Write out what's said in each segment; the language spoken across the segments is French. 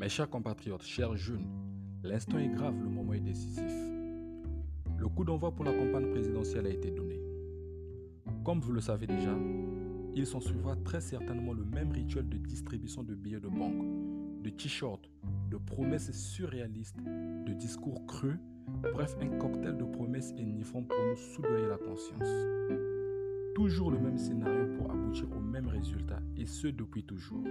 Mes chers compatriotes, chers jeunes, l'instant est grave, le moment est décisif. Le coup d'envoi pour la campagne présidentielle a été donné. Comme vous le savez déjà, il s'en suivra très certainement le même rituel de distribution de billets de banque, de t-shirts, de promesses surréalistes, de discours creux, bref un cocktail de promesses enivrants pour nous soudoyer la conscience. Toujours le même scénario pour aboutir au même résultat, et ce depuis toujours.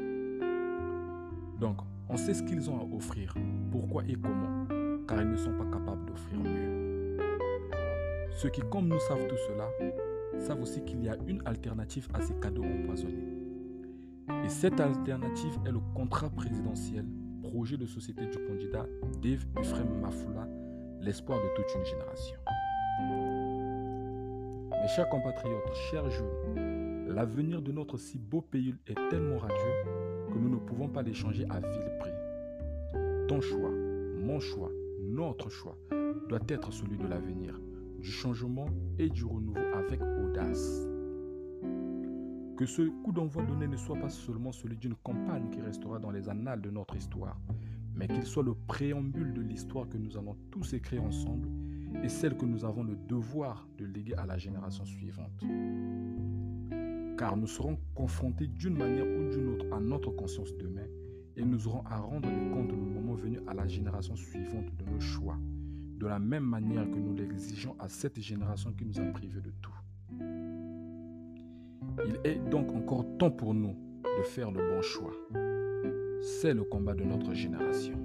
Donc, on sait ce qu'ils ont à offrir, pourquoi et comment, car ils ne sont pas capables d'offrir mieux. Ceux qui, comme nous savent tout cela, savent aussi qu'il y a une alternative à ces cadeaux empoisonnés. Et cette alternative est le contrat présidentiel, projet de société du candidat Dave Ephraim Mafoula, l'espoir de toute une génération. Mes chers compatriotes, chers jeunes, l'avenir de notre si beau pays est tellement radieux que nous ne pouvons pas l'échanger à vil prix. Ton choix, mon choix, notre choix doit être celui de l'avenir, du changement et du renouveau avec audace. Que ce coup d'envoi donné ne soit pas seulement celui d'une campagne qui restera dans les annales de notre histoire, mais qu'il soit le préambule de l'histoire que nous allons tous écrire ensemble et celle que nous avons le devoir de léguer à la génération suivante car nous serons confrontés d'une manière ou d'une autre à notre conscience demain et nous aurons à rendre les comptes le moment venu à la génération suivante de nos choix, de la même manière que nous l'exigeons à cette génération qui nous a privés de tout. Il est donc encore temps pour nous de faire le bon choix. C'est le combat de notre génération.